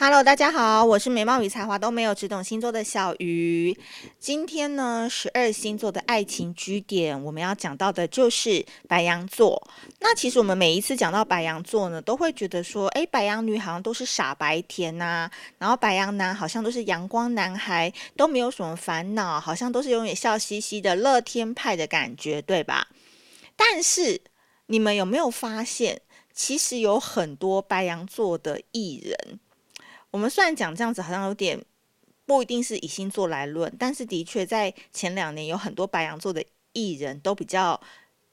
Hello，大家好，我是美貌与才华都没有，只懂星座的小鱼。今天呢，十二星座的爱情据点，我们要讲到的就是白羊座。那其实我们每一次讲到白羊座呢，都会觉得说，诶，白羊女好像都是傻白甜呐、然后白羊男好像都是阳光男孩，都没有什么烦恼，好像都是永远笑嘻嘻的乐天派的感觉，对吧？但是你们有没有发现，其实有很多白羊座的艺人？我们虽然讲这样子好像有点不一定是以星座来论，但是的确在前两年有很多白羊座的艺人都比较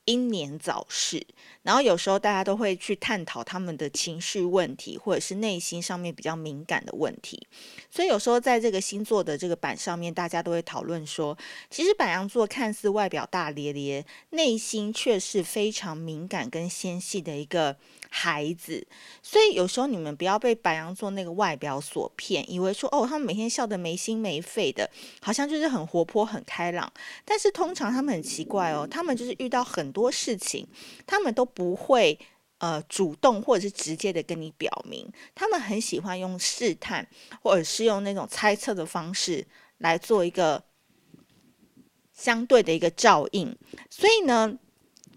英年早逝，然后有时候大家都会去探讨他们的情绪问题，或者是内心上面比较敏感的问题。所以有时候在这个星座的这个版上面，大家都会讨论说，其实白羊座看似外表大咧咧，内心却是非常敏感跟纤细的一个。孩子，所以有时候你们不要被白羊座那个外表所骗，以为说哦，他们每天笑得没心没肺的，好像就是很活泼很开朗。但是通常他们很奇怪哦，他们就是遇到很多事情，他们都不会呃主动或者是直接的跟你表明，他们很喜欢用试探或者是用那种猜测的方式来做一个相对的一个照应。所以呢。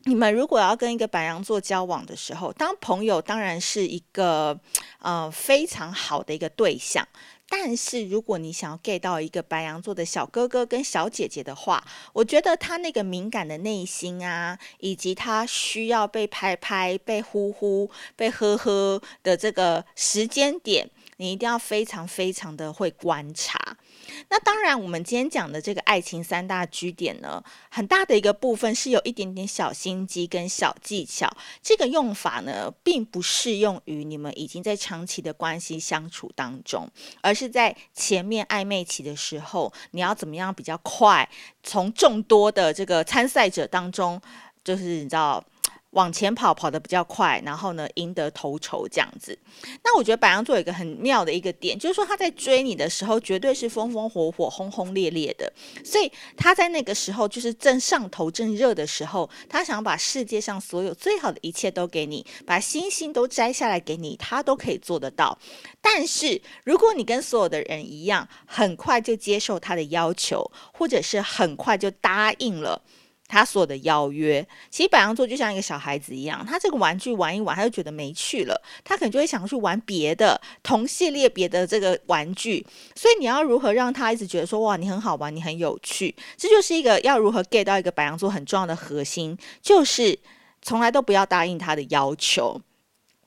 你们如果要跟一个白羊座交往的时候，当朋友当然是一个呃非常好的一个对象。但是如果你想要 get 到一个白羊座的小哥哥跟小姐姐的话，我觉得他那个敏感的内心啊，以及他需要被拍拍、被呼呼、被呵呵的这个时间点。你一定要非常非常的会观察。那当然，我们今天讲的这个爱情三大据点呢，很大的一个部分是有一点点小心机跟小技巧。这个用法呢，并不适用于你们已经在长期的关系相处当中，而是在前面暧昧期的时候，你要怎么样比较快，从众多的这个参赛者当中，就是你知道。往前跑，跑得比较快，然后呢，赢得头筹这样子。那我觉得白羊座有一个很妙的一个点，就是说他在追你的时候，绝对是风风火火、轰轰烈烈的。所以他在那个时候，就是正上头、正热的时候，他想把世界上所有最好的一切都给你，把星星都摘下来给你，他都可以做得到。但是如果你跟所有的人一样，很快就接受他的要求，或者是很快就答应了。他所有的邀约，其实白羊座就像一个小孩子一样，他这个玩具玩一玩，他就觉得没趣了，他可能就会想去玩别的同系列别的这个玩具。所以你要如何让他一直觉得说，哇，你很好玩，你很有趣，这就是一个要如何 get 到一个白羊座很重要的核心，就是从来都不要答应他的要求。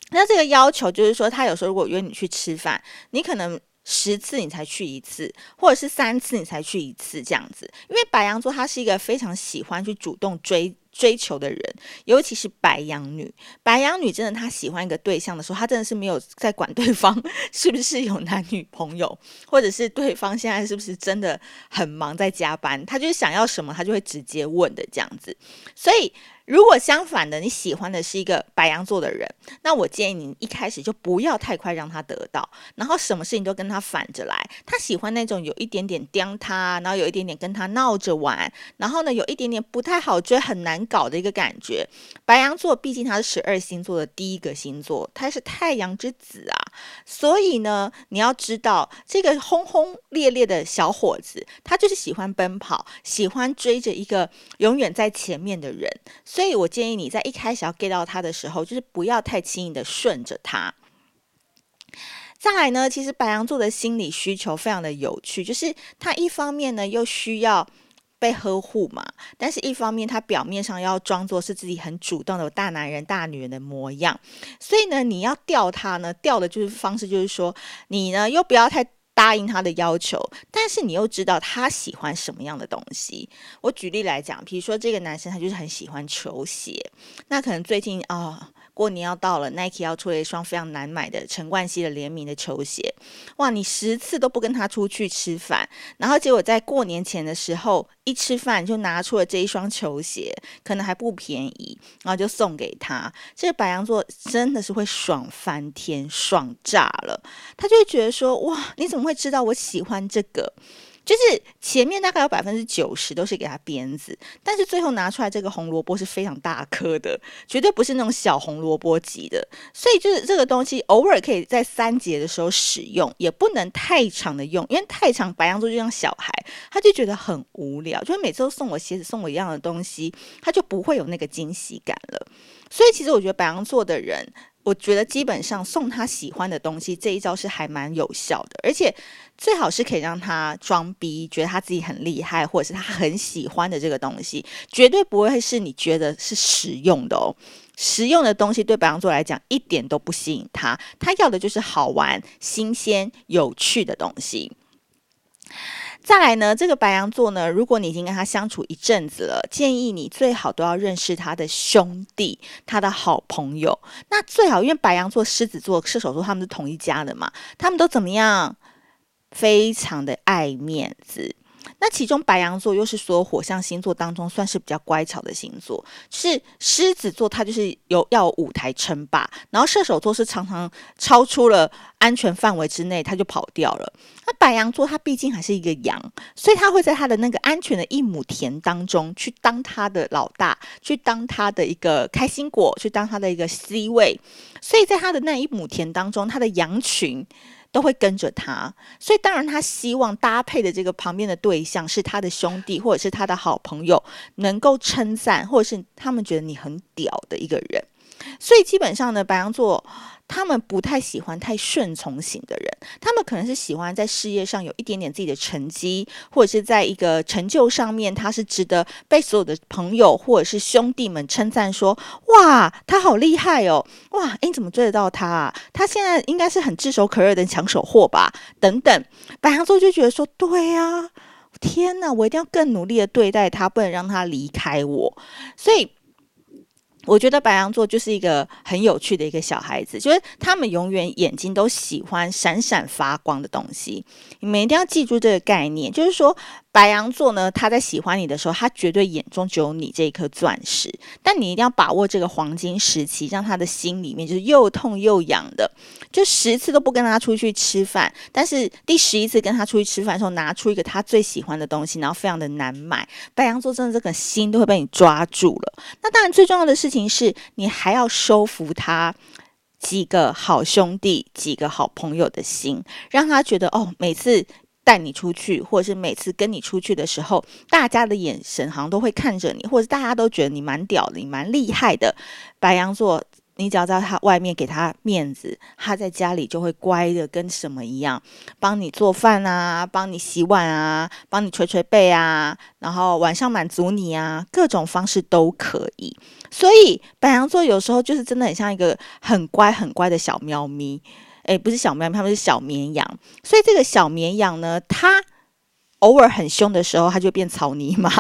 那这个要求就是说，他有时候如果约你去吃饭，你可能。十次你才去一次，或者是三次你才去一次这样子，因为白羊座他是一个非常喜欢去主动追追求的人，尤其是白羊女。白羊女真的她喜欢一个对象的时候，她真的是没有在管对方是不是有男女朋友，或者是对方现在是不是真的很忙在加班，她就是想要什么，她就会直接问的这样子，所以。如果相反的，你喜欢的是一个白羊座的人，那我建议你一开始就不要太快让他得到，然后什么事情都跟他反着来。他喜欢那种有一点点刁他，然后有一点点跟他闹着玩，然后呢有一点点不太好追、很难搞的一个感觉。白羊座毕竟他是十二星座的第一个星座，他是太阳之子啊，所以呢你要知道，这个轰轰烈烈的小伙子，他就是喜欢奔跑，喜欢追着一个永远在前面的人。所以我建议你在一开始要 get 到他的时候，就是不要太轻易的顺着他。再来呢，其实白羊座的心理需求非常的有趣，就是他一方面呢又需要被呵护嘛，但是一方面他表面上要装作是自己很主动的大男人、大女人的模样。所以呢，你要钓他呢，钓的就是方式就是说，你呢又不要太。答应他的要求，但是你又知道他喜欢什么样的东西。我举例来讲，比如说这个男生他就是很喜欢球鞋，那可能最近啊。过年要到了，Nike 要出了一双非常难买的陈冠希的联名的球鞋。哇，你十次都不跟他出去吃饭，然后结果在过年前的时候一吃饭就拿出了这一双球鞋，可能还不便宜，然后就送给他。这个白羊座真的是会爽翻天，爽炸了。他就会觉得说，哇，你怎么会知道我喜欢这个？就是前面大概有百分之九十都是给他鞭子，但是最后拿出来这个红萝卜是非常大颗的，绝对不是那种小红萝卜级的。所以就是这个东西偶尔可以在三节的时候使用，也不能太长的用，因为太长白羊座就像小孩，他就觉得很无聊，就是每次都送我鞋子，送我一样的东西，他就不会有那个惊喜感了。所以其实我觉得白羊座的人。我觉得基本上送他喜欢的东西这一招是还蛮有效的，而且最好是可以让他装逼，觉得他自己很厉害，或者是他很喜欢的这个东西，绝对不会是你觉得是实用的哦。实用的东西对白羊座来讲一点都不吸引他，他要的就是好玩、新鲜、有趣的东西。再来呢，这个白羊座呢，如果你已经跟他相处一阵子了，建议你最好都要认识他的兄弟、他的好朋友。那最好，因为白羊座、狮子座、射手座他们是同一家的嘛，他们都怎么样？非常的爱面子。那其中白羊座又是所有火象星座当中算是比较乖巧的星座，是狮子座，它就是有要舞台称霸，然后射手座是常常超出了安全范围之内，他就跑掉了。那白羊座它毕竟还是一个羊，所以他会在他的那个安全的一亩田当中去当他的老大，去当他的一个开心果，去当他的一个 C 位，所以在他的那一亩田当中，他的羊群。都会跟着他，所以当然他希望搭配的这个旁边的对象是他的兄弟或者是他的好朋友，能够称赞或者是他们觉得你很屌的一个人。所以基本上呢，白羊座。他们不太喜欢太顺从型的人，他们可能是喜欢在事业上有一点点自己的成绩，或者是在一个成就上面，他是值得被所有的朋友或者是兄弟们称赞说：“哇，他好厉害哦！哇，诶，你怎么追得到他啊？他现在应该是很炙手可热的抢手货吧？”等等，白羊座就觉得说：“对啊，天哪，我一定要更努力的对待他，不能让他离开我。”所以。我觉得白羊座就是一个很有趣的一个小孩子，就是他们永远眼睛都喜欢闪闪发光的东西。你们一定要记住这个概念，就是说。白羊座呢，他在喜欢你的时候，他绝对眼中只有你这一颗钻石。但你一定要把握这个黄金时期，让他的心里面就是又痛又痒的。就十次都不跟他出去吃饭，但是第十一次跟他出去吃饭的时候，拿出一个他最喜欢的东西，然后非常的难买。白羊座真的这个心都会被你抓住了。那当然，最重要的事情是你还要收服他几个好兄弟、几个好朋友的心，让他觉得哦，每次。带你出去，或者是每次跟你出去的时候，大家的眼神好像都会看着你，或者大家都觉得你蛮屌的，你蛮厉害的。白羊座，你只要在他外面给他面子，他在家里就会乖的跟什么一样，帮你做饭啊，帮你洗碗啊，帮你捶捶背啊，然后晚上满足你啊，各种方式都可以。所以白羊座有时候就是真的很像一个很乖很乖的小喵咪。诶，不是小绵羊，他们是小绵羊，所以这个小绵羊呢，它偶尔很凶的时候，它就变草泥马，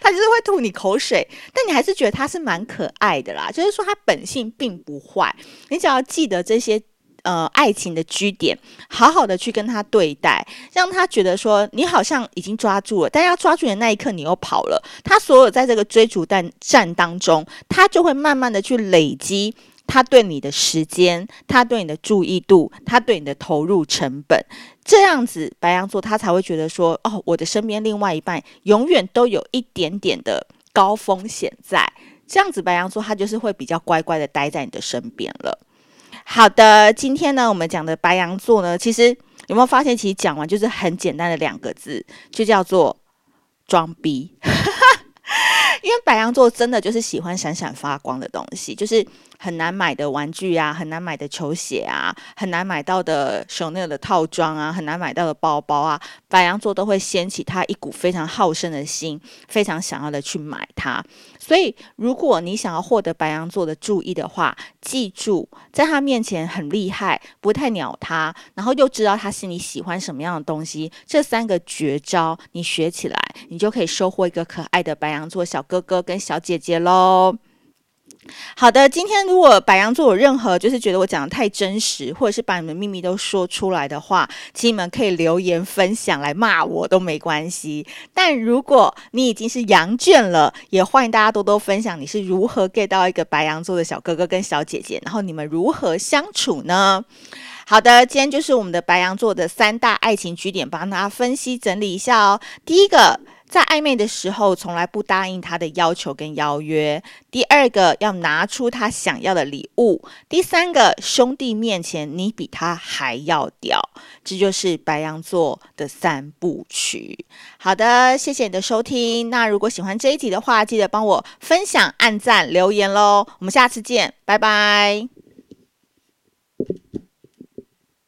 它就是会吐你口水，但你还是觉得它是蛮可爱的啦。就是说，它本性并不坏，你只要记得这些呃爱情的据点，好好的去跟他对待，让他觉得说你好像已经抓住了，但要抓住的那一刻你又跑了，他所有在这个追逐战战当中，他就会慢慢的去累积。他对你的时间，他对你的注意度，他对你的投入成本，这样子白羊座他才会觉得说，哦，我的身边另外一半永远都有一点点的高风险在，这样子白羊座他就是会比较乖乖的待在你的身边了。好的，今天呢我们讲的白羊座呢，其实有没有发现，其实讲完就是很简单的两个字，就叫做装逼。因为白羊座真的就是喜欢闪闪发光的东西，就是很难买的玩具啊，很难买的球鞋啊，很难买到的 Chanel 的套装啊，很难买到的包包啊，白羊座都会掀起他一股非常好胜的心，非常想要的去买它。所以，如果你想要获得白羊座的注意的话，记住，在他面前很厉害，不太鸟他，然后又知道他心里喜欢什么样的东西，这三个绝招你学起来，你就可以收获一个可爱的白羊座小哥哥跟小姐姐喽。好的，今天如果白羊座有任何就是觉得我讲的太真实，或者是把你们秘密都说出来的话，请你们可以留言分享来骂我都没关系。但如果你已经是羊圈了，也欢迎大家多多分享你是如何 get 到一个白羊座的小哥哥跟小姐姐，然后你们如何相处呢？好的，今天就是我们的白羊座的三大爱情据点，帮大家分析整理一下哦。第一个。在暧昧的时候，从来不答应他的要求跟邀约。第二个，要拿出他想要的礼物。第三个，兄弟面前你比他还要屌。这就是白羊座的三部曲。好的，谢谢你的收听。那如果喜欢这一集的话，记得帮我分享、按赞、留言喽。我们下次见，拜拜。